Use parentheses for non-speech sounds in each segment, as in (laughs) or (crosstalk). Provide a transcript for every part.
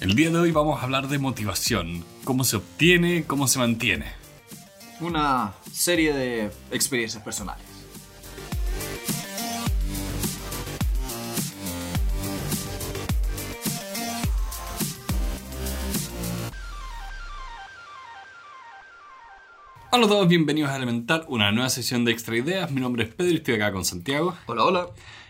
El día de hoy vamos a hablar de motivación, cómo se obtiene, cómo se mantiene. Una serie de experiencias personales. Hola a todos, bienvenidos a Elemental, una nueva sesión de Extra Ideas. Mi nombre es Pedro y estoy acá con Santiago. Hola, hola.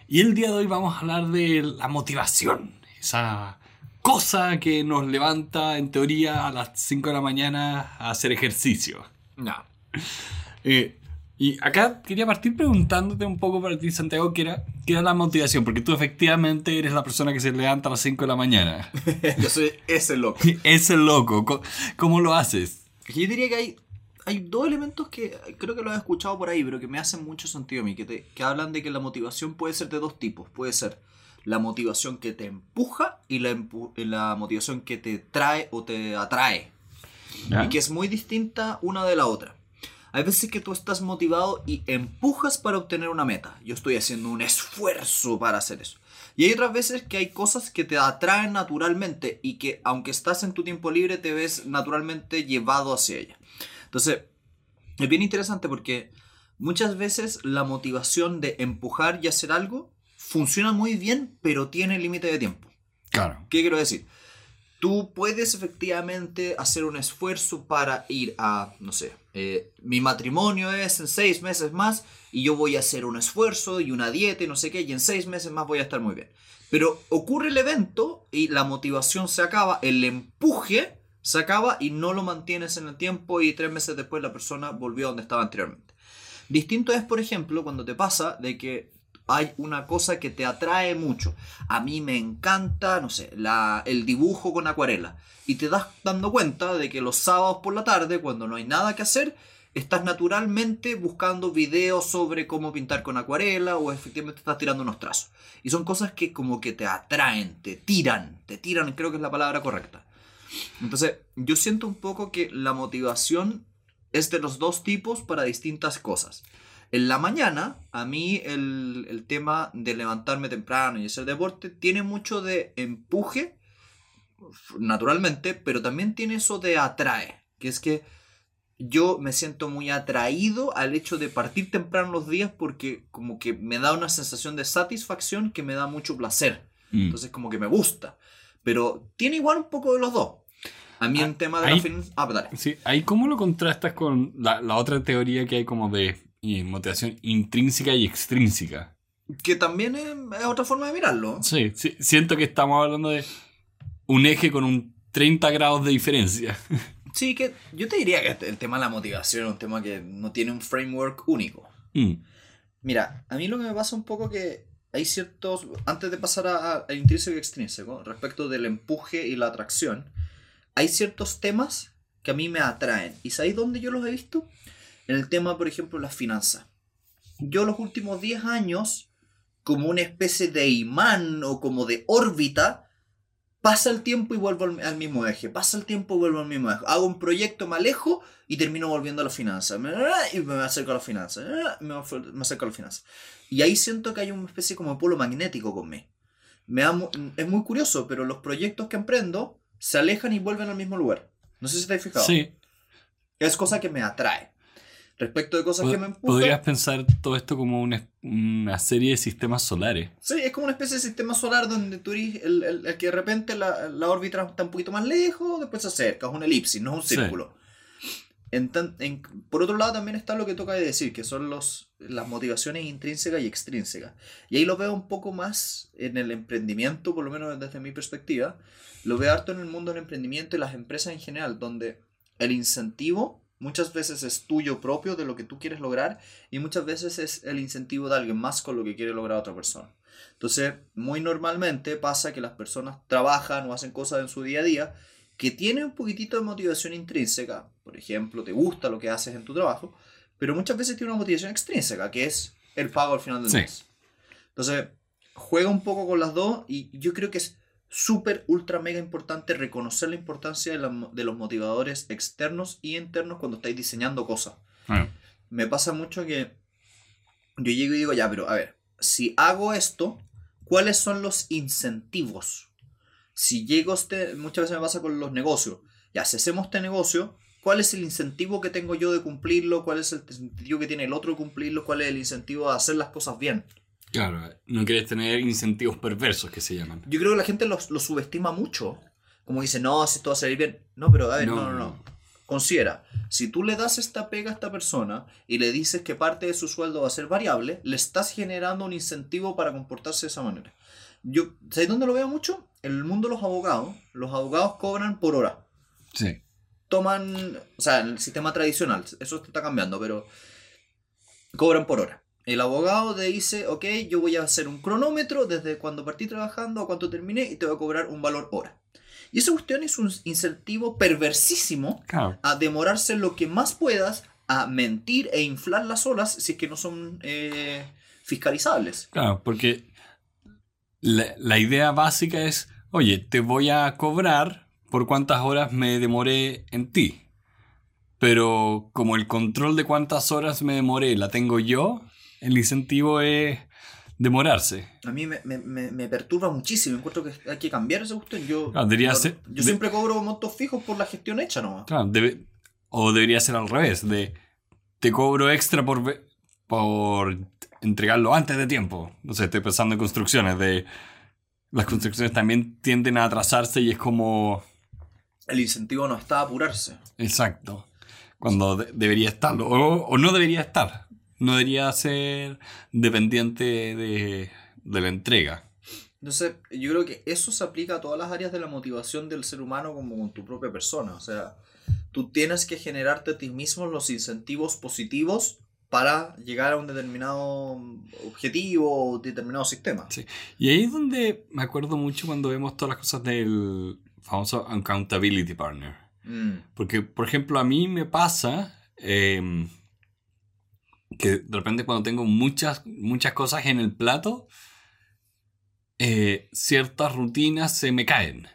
Y el día de hoy vamos a hablar de la motivación, esa cosa que nos levanta en teoría a las 5 de la mañana a hacer ejercicio. No. Eh, y acá quería partir preguntándote un poco para ti, Santiago, ¿qué era, qué era la motivación? Porque tú efectivamente eres la persona que se levanta a las 5 de la mañana. (laughs) Yo soy ese loco. (laughs) Ese loco, ¿cómo, cómo lo haces? Yo diría que hay, hay dos elementos que creo que lo he escuchado por ahí, pero que me hacen mucho sentido a mí, que, te- que hablan de que la motivación puede ser de dos tipos. Puede ser la motivación que te empuja y la, empu- la motivación que te trae o te atrae. Y que es muy distinta una de la otra. Hay veces que tú estás motivado y empujas para obtener una meta. Yo estoy haciendo un esfuerzo para hacer eso. Y hay otras veces que hay cosas que te atraen naturalmente y que aunque estás en tu tiempo libre te ves naturalmente llevado hacia ella. Entonces, es bien interesante porque muchas veces la motivación de empujar y hacer algo funciona muy bien, pero tiene límite de tiempo. Claro. ¿Qué quiero decir? Tú puedes efectivamente hacer un esfuerzo para ir a, no sé, eh, mi matrimonio es en seis meses más y yo voy a hacer un esfuerzo y una dieta y no sé qué y en seis meses más voy a estar muy bien. Pero ocurre el evento y la motivación se acaba, el empuje se acaba y no lo mantienes en el tiempo y tres meses después la persona volvió a donde estaba anteriormente. Distinto es, por ejemplo, cuando te pasa de que hay una cosa que te atrae mucho. A mí me encanta, no sé, la, el dibujo con acuarela. Y te das dando cuenta de que los sábados por la tarde, cuando no hay nada que hacer, estás naturalmente buscando videos sobre cómo pintar con acuarela o efectivamente estás tirando unos trazos. Y son cosas que como que te atraen, te tiran, te tiran, creo que es la palabra correcta. Entonces, yo siento un poco que la motivación es de los dos tipos para distintas cosas. En la mañana, a mí el, el tema de levantarme temprano y hacer deporte tiene mucho de empuje, naturalmente, pero también tiene eso de atrae, que es que yo me siento muy atraído al hecho de partir temprano los días porque como que me da una sensación de satisfacción que me da mucho placer. Mm. Entonces como que me gusta. Pero tiene igual un poco de los dos. A mí Ah, en tema de ahí- la finanza... Ah, dale. Sí, ahí cómo lo contrastas con la, la otra teoría que hay como de eh, motivación intrínseca y extrínseca. Que también es, es otra forma de mirarlo. Sí, sí, siento que estamos hablando de un eje con un 30 grados de diferencia. (laughs) Sí, que yo te diría que el tema de la motivación es un tema que no tiene un framework único. Mm, Mira, a mí lo que me pasa un poco que hay ciertos, antes de pasar al intrínseco y extrínseco, respecto del empuje y la atracción, hay ciertos temas que a mí me atraen. ¿Y sabéis dónde yo los he visto? En el tema, por ejemplo, las finanzas. Yo los últimos 10 años, como una especie de imán o como de órbita, pasa el tiempo y vuelvo al, al mismo eje. Pasa el tiempo y vuelvo al mismo eje. Hago un proyecto, me alejo y termino volviendo a las finanzas. Y me acerco a las finanzas. Me acerco a las finanzas. Y ahí siento que hay una especie como de polo magnético conmigo. Me es muy curioso, pero los proyectos que emprendo se alejan y vuelven al mismo lugar. No sé si te has fijado. sí, Es cosa que me atrae. Respecto de cosas que me empujan. podrías pensar todo esto como una, una serie de sistemas solares. Sí, es como una especie de sistema solar donde tú eres el, el- el que de repente la, la órbita está un poquito más lejos, después se acerca, es una elipsis, no es un Sí. círculo. En tan- en- por otro lado también está lo que toca de decir, que son los, las motivaciones intrínsecas y extrínsecas. Y ahí lo veo un poco más en el emprendimiento, por lo menos desde mi perspectiva. Lo veo harto en el mundo del emprendimiento y las empresas en general, donde el incentivo muchas veces es tuyo propio de lo que tú quieres lograr y muchas veces es el incentivo de alguien más con lo que quiere lograr otra persona. Entonces, muy normalmente pasa que las personas trabajan o hacen cosas en su día a día que tienen un poquitito de motivación intrínseca. Por ejemplo, te gusta lo que haces en tu trabajo, pero muchas veces tiene una motivación extrínseca, que es el pago al final del Sí. mes. Entonces, juega un poco con las dos y yo creo que es súper, ultra, mega importante reconocer la importancia de, la- de los motivadores externos y internos cuando estáis diseñando cosas. Ah, Me pasa mucho que yo llego y digo, ya, pero a ver, si hago esto, ¿cuáles son los incentivos? si llego este, muchas veces me pasa con los negocios, ya, si hacemos este negocio, ¿cuál es el incentivo que tengo yo de cumplirlo? ¿Cuál es el incentivo que tiene el otro de cumplirlo? ¿Cuál es el incentivo de hacer las cosas bien? Claro, no quieres tener incentivos perversos que se llaman. Yo creo que la gente lo, lo subestima mucho. Como dice, no, si esto va a salir bien. No, pero a ver, no, no, no. Considera, si tú le das esta pega a esta persona y le dices que parte de su sueldo va a ser variable, le estás generando un incentivo para comportarse de esa manera. Yo, ¿Sabes dónde lo veo mucho? En el mundo de los abogados. Los abogados cobran por hora. Sí. Toman, o sea, en el sistema tradicional, eso está cambiando, pero cobran por hora. El abogado te dice, ok, yo voy a hacer un cronómetro desde cuando partí trabajando a cuando terminé y te voy a cobrar un valor hora. Y esa cuestión es un incentivo perversísimo Claro. a demorarse lo que más puedas, a mentir e inflar las olas si es que no son eh, fiscalizables. Claro, porque la, la idea básica es, oye, te voy a cobrar por cuántas horas me demoré en ti. Pero como el control de cuántas horas me demoré la tengo yo, el incentivo es demorarse. A mí me, me- me- me perturba muchísimo. Encuentro que hay que cambiar esa cuestión. Yo, Claro, debería yo, ser- yo de- siempre cobro montos fijos por la gestión hecha nomás. Claro, debe- o debería ser al revés, de te cobro extra por, por entregarlo antes de tiempo. No sé, estoy pensando en construcciones, de las construcciones también tienden a atrasarse y es como... El incentivo no está a apurarse. Exacto. Cuando de- debería estarlo. O, o no debería estar. No debería ser dependiente de, de la entrega. Entonces, yo creo que eso se aplica a todas las áreas de la motivación del ser humano como con tu propia persona. O sea, tú tienes que generarte a ti mismo los incentivos positivos para llegar a un determinado objetivo o determinado sistema. Sí. Y ahí es donde me acuerdo mucho cuando vemos todas las cosas del famoso Accountability Partner. Mm, Porque, por ejemplo, a mí me pasa eh, que de repente cuando tengo muchas, muchas cosas en el plato, eh, ciertas rutinas se me caen.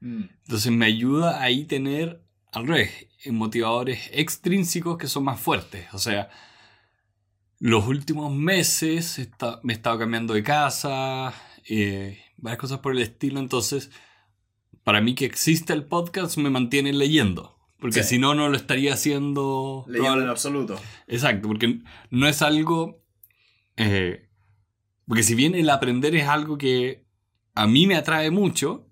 mm, Entonces me ayuda ahí tener, al revés, motivadores extrínsecos que son más fuertes. O sea, los últimos meses esta- me he estado cambiando de casa, eh, varias cosas por el estilo. Entonces, para mí que exista el podcast me mantiene leyendo. Porque Sí. si no, no lo estaría haciendo. Leyendo en absoluto. Exacto, porque no es algo... eh, porque si bien el aprender es algo que a mí me atrae mucho,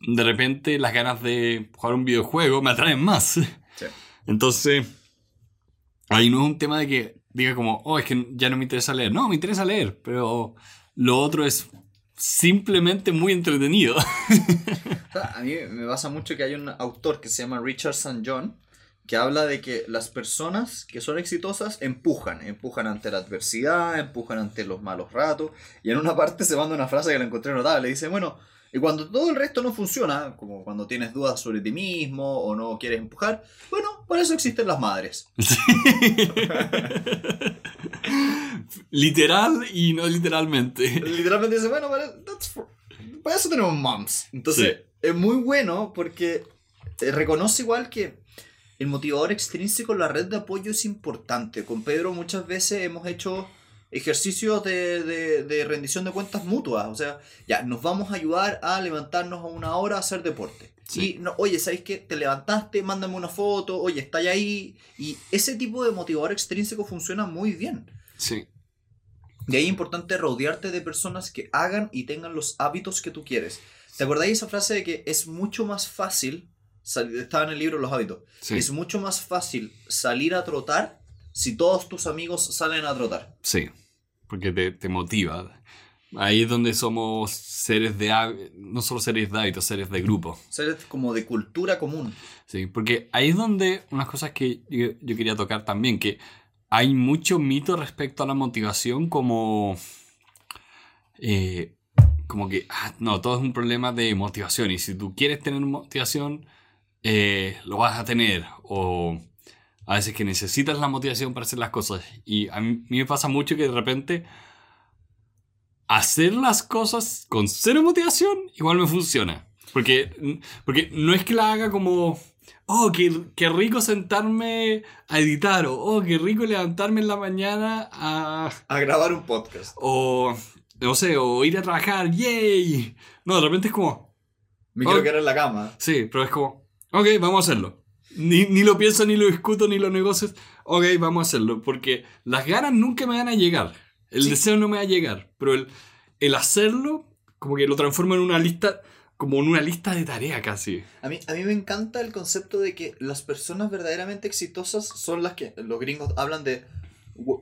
de repente las ganas de jugar un videojuego me atraen más. Sí. Entonces, ahí no es un tema de que diga como, oh, es que ya no me interesa leer. No, me interesa leer, pero lo otro es simplemente muy entretenido. (laughs) A mí me pasa mucho que hay un autor que se llama Richard St. John que habla de que las personas que son exitosas empujan, empujan ante la adversidad, empujan ante los malos ratos, y en una parte se manda una frase que la encontré notable, dice, bueno, y cuando todo el resto no funciona, como cuando tienes dudas sobre ti mismo o no quieres empujar, bueno, para eso existen las madres. (laughs) Literal y no literalmente. Literalmente dice, bueno, para, that's for- para eso tenemos moms. Entonces, es muy bueno porque eh, reconoce igual que el motivador extrínseco, la red de apoyo es importante. Con Pedro muchas veces hemos hecho ejercicios de, de- de rendición de cuentas mutuas. O sea, ya, nos vamos a ayudar a levantarnos a una hora a hacer deporte. Sí. Y, no, oye, ¿sabes qué? Te levantaste, mándame una foto, oye, está ahí. Y ese tipo de motivador extrínseco funciona muy bien. Sí. Y ahí es importante rodearte de personas que hagan y tengan los hábitos que tú quieres. ¿Te acordáis esa frase de que es mucho más fácil, estaba en el libro Los hábitos, Sí. es mucho más fácil salir a trotar si todos tus amigos salen a trotar? Sí, porque te, te motiva. Ahí es donde somos seres de no solo seres de hábitos, seres de grupo. Ser como de cultura común. Sí, porque ahí es donde unas cosas que yo, yo quería tocar también, que hay mucho mito respecto a la motivación como... eh, como que, ah, no, todo es un problema de motivación y si tú quieres tener motivación, eh, lo vas a tener. O a veces que necesitas la motivación para hacer las cosas. Y a mí, me pasa mucho que de repente hacer las cosas con cero motivación igual me funciona. Porque, porque no es que la haga como, oh, qué, qué rico sentarme a editar, o oh, qué rico levantarme en la mañana a... A grabar un podcast. O no sé, o ir a trabajar, ¡yay! No, de repente es como, Me quiero Oh. quedar en la cama. sí, pero es como, ok, vamos a hacerlo. Ni, ni lo pienso, ni lo discuto, ni lo negocio. Ok, vamos a hacerlo. Porque las ganas nunca me van a llegar. El Sí. deseo no me va a llegar. Pero el, el hacerlo, como que lo transforma en una lista, como en una lista de tarea casi. A mí, a mí me encanta el concepto de que las personas verdaderamente exitosas son las que los gringos hablan de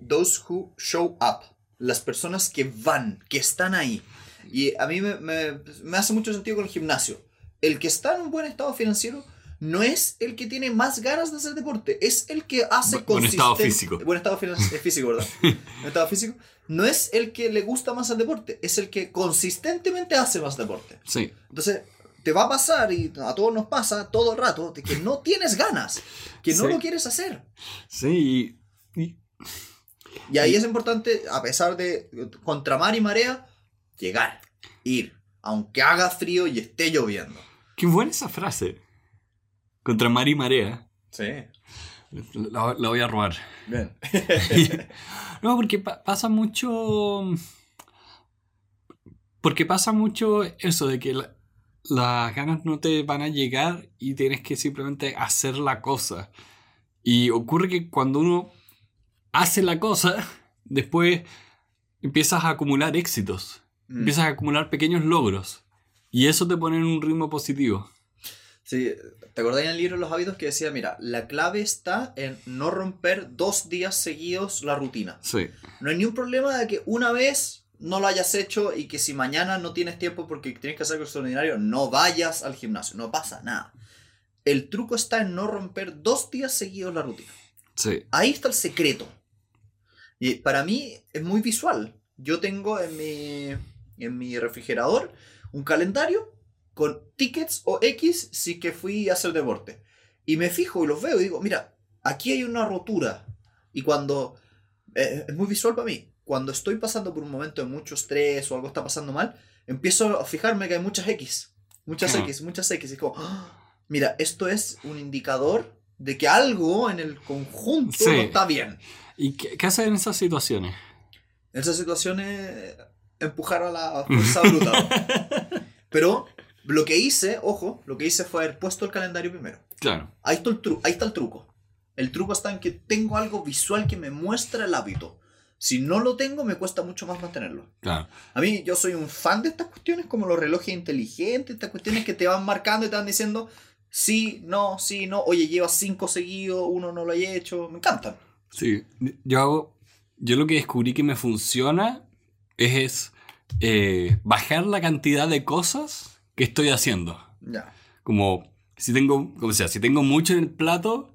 those who show up. Las personas que van, que están ahí. Y a mí me, me- me hace mucho sentido con el gimnasio. El que está en un buen estado financiero no es el que tiene más ganas de hacer deporte, es el que hace Bu- buen estado físico. Buen estado eh, físico, ¿verdad? (laughs) buen estado físico. No es el que le gusta más el deporte, es el que consistentemente hace más deporte. Sí. Entonces, te va a pasar, y a todos nos pasa todo el rato, de que no tienes ganas, que no Sí. lo quieres hacer. Sí. y- y- Y ahí es importante, a pesar de contra mar y marea, llegar, ir, aunque haga frío y esté lloviendo. qué buena esa frase. Contra mar y marea. Sí, La, la voy a robar. bien. (laughs) No, porque pa- pasa mucho. Porque pasa mucho eso de que la- las ganas no te van a llegar y tienes que simplemente hacer la cosa. Y ocurre que cuando uno hace la cosa, después empiezas a acumular éxitos. Mm. Empiezas a acumular pequeños logros. Y eso te pone en un ritmo positivo. Sí, ¿te acordás en el libro Los hábitos que decía, mira, la clave está en no romper dos días seguidos la rutina? Sí. No hay ni un problema de que una vez no lo hayas hecho y que si mañana no tienes tiempo porque tienes que hacer algo extraordinario, no vayas al gimnasio, no pasa nada. El truco está en no romper dos días seguidos la rutina. Sí. Ahí está el secreto. Y para mí es muy visual. Yo tengo en mi, en mi refrigerador un calendario con tickets o X si que fui a hacer deporte. Y me fijo y los veo y digo, mira, aquí hay una rotura. Y cuando... eh, es muy visual para mí. Cuando estoy pasando por un momento de mucho estrés o algo está pasando mal, empiezo a fijarme que hay muchas X. Muchas Ah. X, muchas X. Y es como, "Ah, mira, esto es un indicador de que algo en el conjunto Sí. no está bien. ¿Y qué, qué haces en esas situaciones? En esas situaciones, empujar a la fuerza bruta. (laughs) Pero lo que hice, ojo, lo que hice fue haber puesto el calendario primero. Claro. Ahí está el, tru- ahí está el truco. El truco está en que tengo algo visual que me muestra el hábito. Si no lo tengo, me cuesta mucho más mantenerlo. Claro. A mí, yo soy un fan de estas cuestiones, como los relojes inteligentes, estas cuestiones que te van marcando y te van diciendo sí, no, sí, no. Oye, llevas cinco seguidos, uno no lo he hecho. Me encantan. Sí, yo hago. Yo lo que descubrí que me funciona es eh, bajar la cantidad de cosas que estoy haciendo. Ya. Como si tengo, como sea, si tengo mucho en el plato,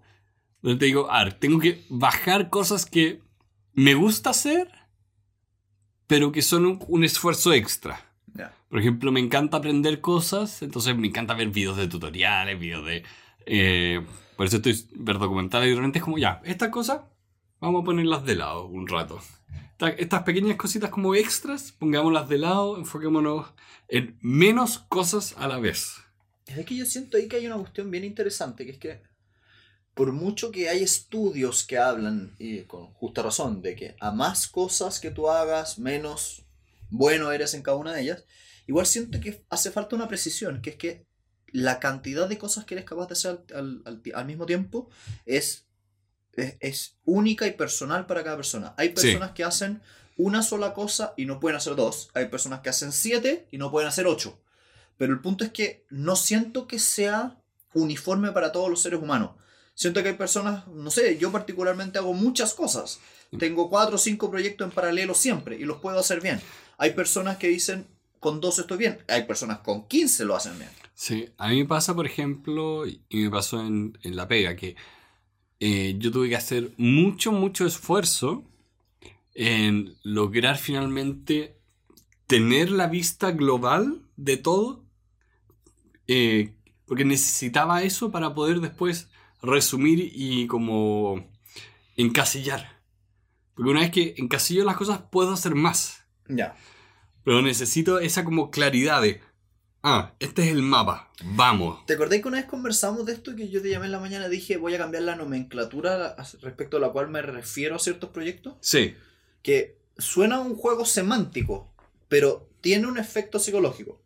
te digo, a ver, tengo que bajar cosas que me gusta hacer, pero que son un, un esfuerzo extra. Por ejemplo, me encanta aprender cosas, entonces me encanta ver videos de tutoriales, videos de... eh, por eso estoy ver documentales y de repente es como, ya, estas cosas vamos a ponerlas de lado un rato. Esta- Estas pequeñas cositas como extras, pongámoslas de lado, enfoquémonos en menos cosas a la vez. Es que yo siento ahí que hay una cuestión bien interesante, que es que por mucho que hay estudios que hablan, y con justa razón, de que a más cosas que tú hagas, menos bueno eres en cada una de ellas, igual siento que hace falta una precisión, que es que la cantidad de cosas que eres capaz de hacer al, al mismo tiempo es, es, es única y personal para cada persona. Hay Sí. personas que hacen una sola cosa y no pueden hacer dos. Hay personas que hacen siete y no pueden hacer ocho. Pero el punto es que no siento que sea uniforme para todos los seres humanos. Siento que hay personas, no sé, yo particularmente hago muchas cosas. Tengo cuatro o cinco proyectos en paralelo siempre y los puedo hacer bien. Hay personas que dicen, con dos estoy bien. Hay personas con 15 lo hacen bien. Sí, a mí me pasa, por ejemplo, y me pasó en, en La Pega, que eh, yo tuve que hacer mucho, mucho esfuerzo en lograr finalmente tener la vista global de todo, eh, porque necesitaba eso para poder después resumir y como encasillar. Porque una vez que encasillo las cosas puedo hacer más. Ya. Pero necesito esa como claridad de, ah, este es el mapa, vamos. ¿Te acordás que una vez conversamos de esto que yo te llamé en la mañana y dije voy a cambiar la nomenclatura respecto a la cual me refiero a ciertos proyectos? Sí, Que suena a un juego semántico, pero tiene un efecto psicológico.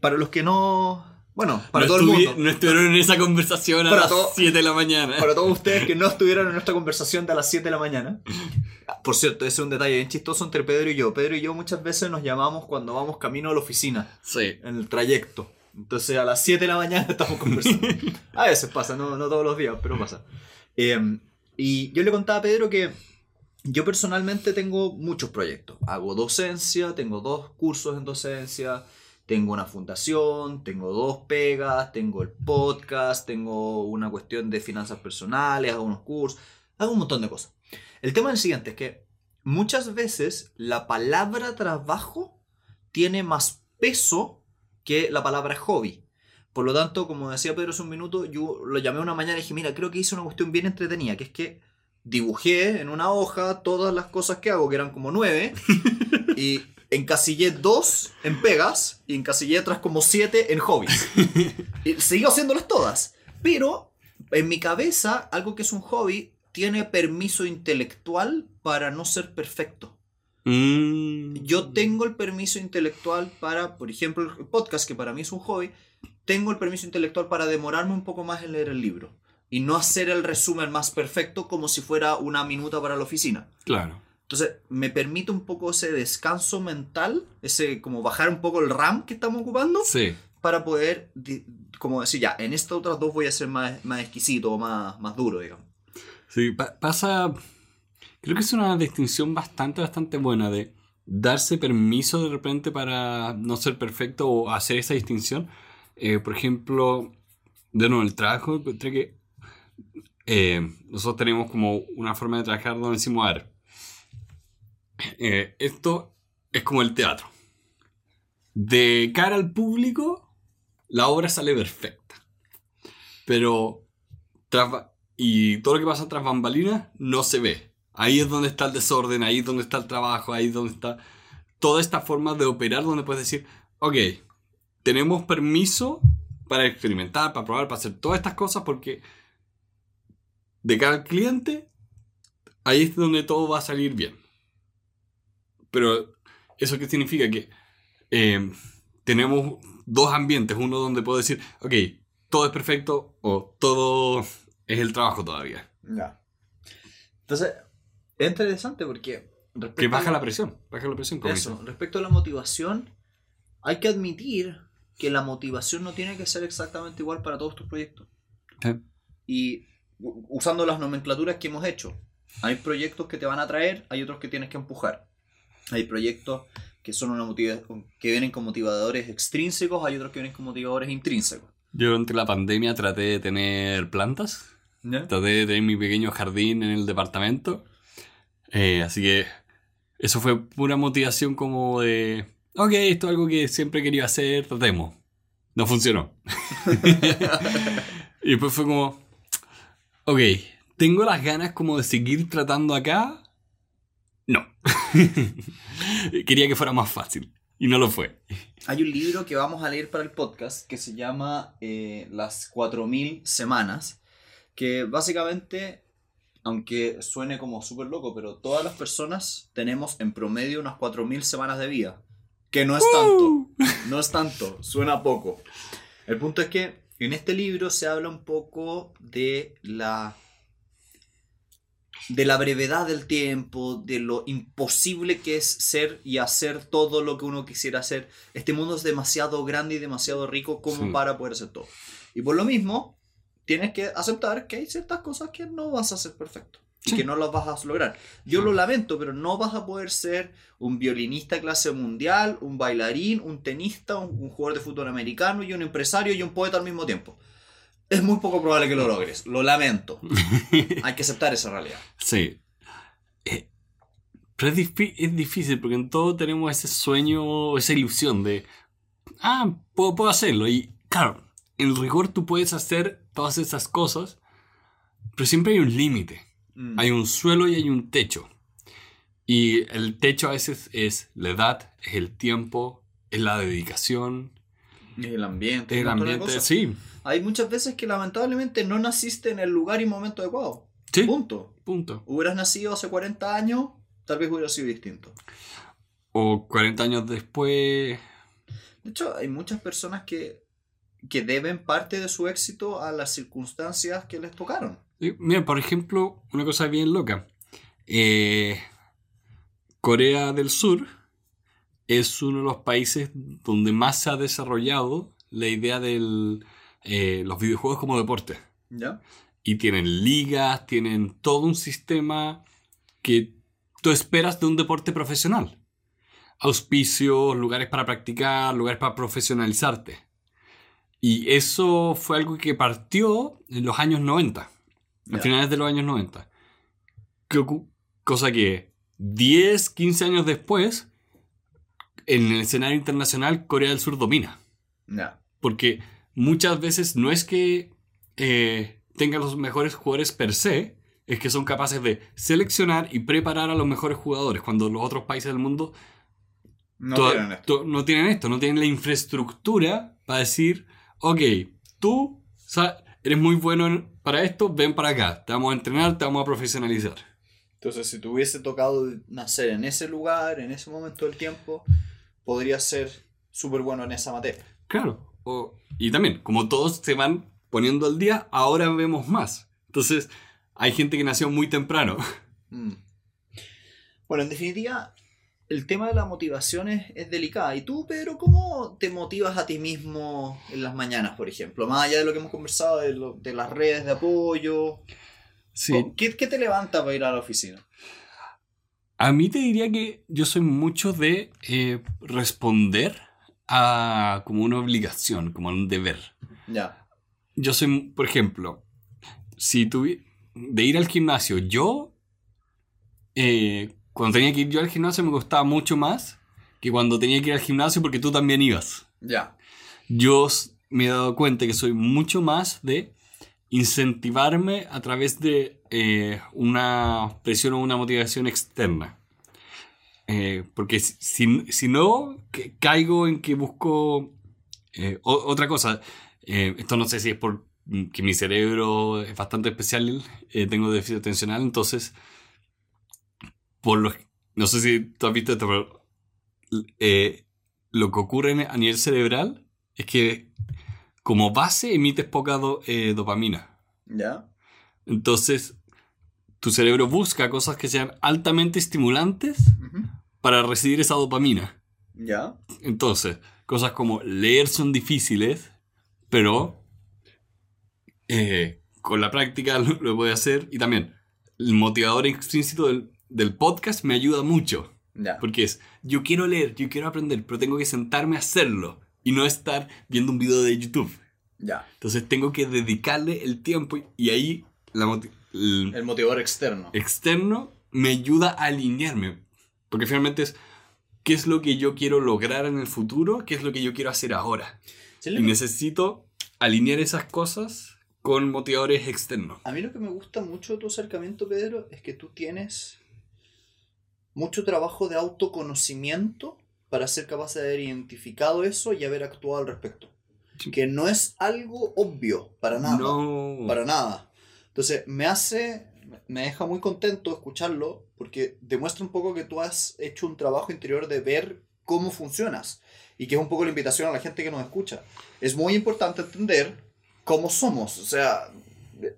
Para los que no... Bueno, para no todo el mundo. No estuvieron en esa conversación a Para las todo- 7 de la mañana. Para todos ustedes que no (laughs) estuvieron en nuestra conversación de a las 7 de la mañana. Por cierto, ese es un detalle bien chistoso entre Pedro y yo. Pedro y yo muchas veces nos llamamos cuando vamos camino a la oficina, Sí. en el trayecto. Entonces a las 7 de la mañana (laughs) estamos conversando. A veces pasa, no, no todos los días, pero pasa. Eh, y yo le contaba a Pedro que yo personalmente tengo muchos proyectos. Hago docencia, tengo dos cursos en docencia, tengo una fundación, tengo dos pegas, tengo el podcast, tengo una cuestión de finanzas personales, hago unos cursos, hago un montón de cosas. El tema es el siguiente, es que muchas veces la palabra trabajo tiene más peso que la palabra hobby. Por lo tanto, como decía Pedro hace un minuto, yo lo llamé una mañana y dije, mira, creo que hice una cuestión bien entretenida, que es que dibujé en una hoja todas las cosas que hago, que eran como nueve, (laughs) y encasillé dos en pegas y encasillé otras como siete en hobbies. (laughs) Y sigo haciéndolas todas, pero en mi cabeza, algo que es un hobby tiene permiso intelectual para no ser perfecto. Mm. Yo tengo el permiso intelectual para, por ejemplo, el podcast, que para mí es un hobby, tengo el permiso intelectual para demorarme un poco más en leer el libro y no hacer el resumen más perfecto como si fuera una minuta para la oficina. Claro. Entonces, me permite un poco ese descanso mental, ese como bajar un poco el RAM que estamos ocupando Sí. para poder, como decir, ya, en estas otras dos voy a ser más, más exquisito, más, más duro, digamos. Sí, pa- pasa. Creo que es una distinción bastante, bastante buena de darse permiso de repente para no ser perfecto o hacer esa distinción. Eh, por ejemplo, de nuevo, el trabajo, encontré que eh, nosotros tenemos como una forma de trabajar donde decimos, a ver, eh, esto es como el teatro. De cara al público, la obra sale perfecta. Pero tras y todo lo que pasa tras bambalinas no se ve. Ahí es donde está el desorden, ahí es donde está el trabajo, ahí es donde está toda esta forma de operar donde puedes decir, ok, tenemos permiso para experimentar, para probar, para hacer todas estas cosas porque de cara al cliente, ahí es donde todo va a salir bien. Pero eso qué significa que eh, tenemos dos ambientes, uno donde puedo decir, ok, todo es perfecto o todo es el trabajo todavía. Ya. Entonces, es interesante porque... Que baja la presión, baja la presión. Eso, respecto a la motivación, hay que admitir que la motivación no tiene que ser exactamente igual para todos tus proyectos. Sí. Y usando las nomenclaturas que hemos hecho, hay proyectos que te van a traer, hay otros que tienes que empujar. Hay proyectos que son una que vienen con motivadores extrínsecos, hay otros que vienen con motivadores intrínsecos. Yo durante la pandemia traté de tener plantas, traté de tener mi pequeño jardín en el departamento. Eh, así que eso fue pura motivación como de, ok, esto es algo que siempre querido hacer, tratemos. No funcionó. (laughs) y después fue como, ok, ¿tengo las ganas como de seguir tratando acá? (laughs) Quería que fuera más fácil. Y no lo fue. Hay un libro que vamos a leer para el podcast que se llama eh, Las 4000 semanas, que básicamente, aunque suene como súper loco, pero todas las personas tenemos en promedio unas 4000 semanas de vida, que no es tanto, no es tanto, suena poco. El punto es que en este libro se habla un poco de la de la brevedad del tiempo, de lo imposible que es ser y hacer todo lo que uno quisiera hacer. Este mundo es demasiado grande y demasiado rico como Sí. para poder hacer todo. Y por lo mismo, tienes que aceptar que hay ciertas cosas que no vas a hacer perfecto. Y Sí. que no las vas a lograr. Yo Sí. lo lamento, pero no vas a poder ser un violinista clase mundial, un bailarín, un tenista, un, un jugador de fútbol americano y un empresario y un poeta al mismo tiempo. Es muy poco probable que lo logres. Lo lamento. (laughs) Hay que aceptar esa realidad. Sí. Eh, pero es, es difícil porque en todo tenemos ese sueño, esa ilusión de, ah, puedo, puedo hacerlo. Y claro, en rigor tú puedes hacer todas esas cosas, pero siempre hay un límite. Mm. Hay un suelo y hay un techo. Y el techo a veces es la edad, es el tiempo, es la dedicación, el ambiente. el ambiente. Sí, Hay muchas veces que lamentablemente no naciste en el lugar y momento adecuado. sí, Punto. punto. Hubieras nacido hace 40 años, tal vez hubiera sido distinto. o 40 años después. De hecho, hay muchas personas que, que deben parte de su éxito a las circunstancias que les tocaron. Sí, Mira, por ejemplo, una cosa bien loca. Eh, Corea del Sur es uno de los países donde más se ha desarrollado la idea de los videojuegos como deporte. ¿Ya? Y tienen ligas, tienen todo un sistema que tú esperas de un deporte profesional. Auspicios, lugares para practicar, lugares para profesionalizarte. Y eso fue algo que partió en los años 90, a finales de los años 90. Que ocu- cosa que 10, 15 años después, en el escenario internacional, Corea del Sur domina. Ya. Porque muchas veces no es que eh, tengan los mejores jugadores per se, es que son capaces de seleccionar y preparar a los mejores jugadores, cuando los otros países del mundo No tienen esto. to- no tienen esto, no tienen la infraestructura para decir, ok, tú eres muy bueno en- para esto, ven para acá, te vamos a entrenar, te vamos a profesionalizar. Entonces, si te hubiese tocado nacer en ese lugar, en ese momento del tiempo, podrías ser súper bueno en esa materia. Claro. o- y también, como todos se van poniendo al día, ahora vemos más. Entonces, hay gente que nació muy temprano. Mm. Bueno, en definitiva, el tema de la motivación es, es delicada. ¿Y tú, Pedro, cómo te motivas a ti mismo en las mañanas, por ejemplo? Más allá de lo que hemos conversado, de, lo- de las redes de apoyo. Sí. ¿Qué, qué te levanta para ir a la oficina? A mí te diría que yo soy mucho de eh, responder a como una obligación, como un deber. Ya. Yo soy, por ejemplo, si tuvi de ir al gimnasio, yo, eh, cuando tenía que ir yo al gimnasio me costaba mucho más que cuando tenía que ir al gimnasio porque tú también ibas. Ya. Yo me he dado cuenta que soy mucho más de incentivarme a través de eh, una presión o una motivación externa. Eh, porque si, si- no, caigo en que busco eh, otra cosa. Esto no sé si es por mm, mi cerebro es bastante especial, tengo déficit atencional, entonces, por lo, no sé si tú has visto esto, pero lo que ocurre a nivel cerebral es que como base emites poca do- eh, dopamina. Ya. Entonces, tu cerebro busca cosas que sean altamente estimulantes para recibir esa dopamina. Ya. Entonces, cosas como leer son difíciles, pero eh, con la práctica (laughs) lo, lo voy a hacer. Y también, el motivador explícito del, del podcast me ayuda mucho. Ya. Porque es, yo quiero leer, yo quiero aprender, pero tengo que sentarme a hacerlo y no estar viendo un video de YouTube. Ya. Entonces tengo que dedicarle el tiempo y, y ahí la moti- el El motivador externo. externo me ayuda a alinearme. Porque finalmente es, ¿qué es lo que yo quiero lograr en el futuro? ¿Qué es lo que yo quiero hacer ahora? Sí, Y necesito alinear esas cosas con motivadores externos. A mí lo que me gusta mucho de tu acercamiento, Pedro, es que tú tienes mucho trabajo de autoconocimiento para ser capaz de haber identificado eso y haber actuado al respecto. Que no es algo obvio, para nada. No. Para nada. Entonces, me hace, me deja muy contento escucharlo porque demuestra un poco que tú has hecho un trabajo interior de ver cómo funcionas y que es un poco la invitación a la gente que nos escucha. Es muy importante entender cómo somos. O sea,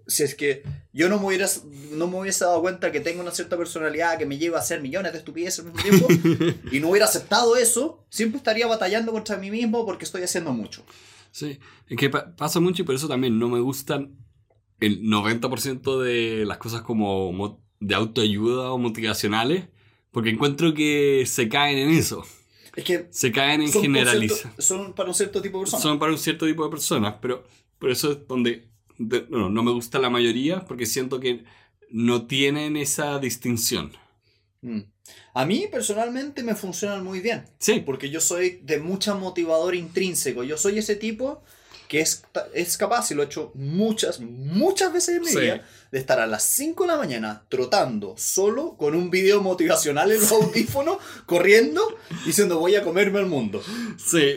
si es que yo no me, hubiera, no me hubiese dado cuenta que tengo una cierta personalidad que me lleva a hacer millones de estupideces al mismo tiempo (laughs) y no hubiera aceptado eso, siempre estaría batallando contra mí mismo porque estoy haciendo mucho. Sí, es que pa- pasa mucho y por eso también no me gustan el 90% de las cosas como mo- de autoayuda o motivacionales, porque encuentro que se caen en eso, Es que se caen en generalizar. son para un cierto tipo de personas. Son para un cierto tipo de personas, pero por eso es donde de- no, no me gusta la mayoría, porque siento que no tienen esa distinción. Mm. A mí personalmente me funcionan muy bien, Sí, porque yo soy de mucha motivador intrínseco. Yo soy ese tipo que es, es capaz, y lo he hecho muchas, muchas veces en mi Sí. vida, de estar a las 5 de la mañana trotando solo con un video motivacional en los (laughs) audífonos, corriendo, diciendo voy a comerme el mundo. sí,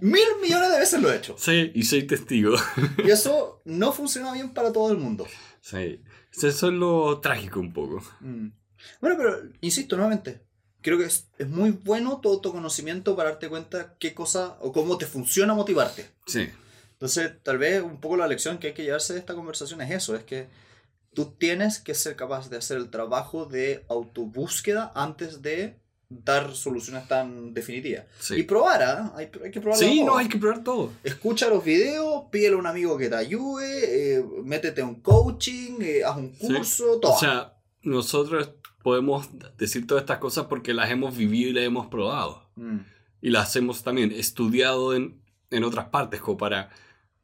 Mil millones de veces lo he hecho. sí, y soy testigo. (laughs) Y eso no funciona bien para todo el mundo. Sí, eso es lo trágico un poco. Mm. Bueno, pero insisto nuevamente, creo que es, es muy bueno tu autoconocimiento para darte cuenta qué cosa o cómo te funciona motivarte. Sí. Entonces, tal vez un poco la lección que hay que llevarse de esta conversación es eso, es que tú tienes que ser capaz de hacer el trabajo de autobúsqueda antes de dar soluciones tan definitivas. Sí. Y probar, ¿ah? hay, hay que probar. Sí, no, hay que probar todo. Escucha los videos, pídele a un amigo que te ayude, eh, métete a un coaching, eh, haz un Sí. curso, todo. O sea, nosotros podemos decir todas estas cosas porque las hemos vivido y las hemos probado. Mm. Y las hemos también estudiado en, en otras partes, como para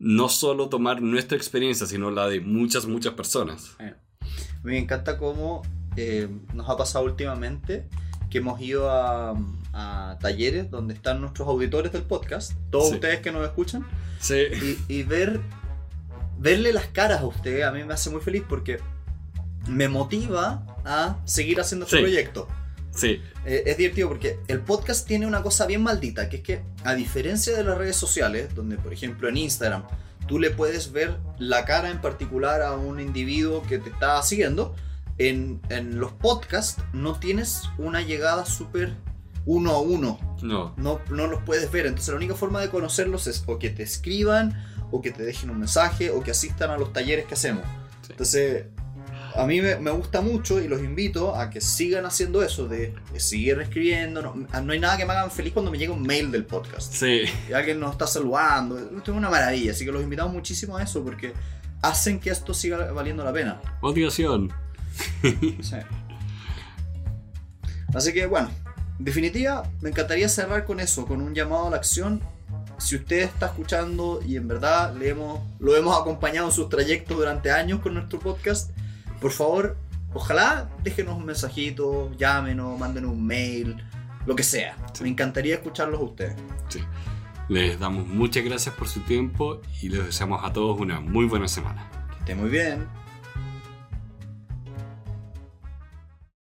no solo tomar nuestra experiencia, sino la de muchas, muchas personas. Mí me encanta cómo eh, nos ha pasado últimamente que hemos ido a, a talleres donde están nuestros auditores del podcast, todos Sí. ustedes que nos escuchan, Sí. y, y ver verle las caras a ustedes a mí me hace muy feliz porque me motiva a seguir haciendo este Sí. proyecto. Sí. Eh, es divertido porque el podcast tiene una cosa bien maldita, que es que a diferencia de las redes sociales, donde por ejemplo en Instagram tú le puedes ver la cara en particular a un individuo que te está siguiendo, en, en los podcasts no tienes una llegada súper uno a uno, No. no, no los puedes ver, entonces la única forma de conocerlos es o que te escriban, o que te dejen un mensaje, o que asistan a los talleres que hacemos. Sí. Entonces, a mí me, me gusta mucho y los invito a que sigan haciendo eso, de, de seguir escribiendo. No, no hay nada que me haga feliz cuando me llega un mail del podcast. Sí. Y alguien nos está saludando. Esto es una maravilla, así que los invitamos muchísimo a eso porque hacen que esto siga valiendo la pena. Motivación. Sí. Así que bueno, en definitiva, me encantaría cerrar con eso, con un llamado a la acción. Si usted está escuchando y en verdad le hemos, lo hemos acompañado en sus trayectos durante años con nuestro podcast, por favor, ojalá déjenos un mensajito, llámenos, mándenos un mail, lo que sea. Sí. Me encantaría escucharlos a ustedes. Sí. Les damos muchas gracias por su tiempo y les deseamos a todos una muy buena semana. Que esté muy bien.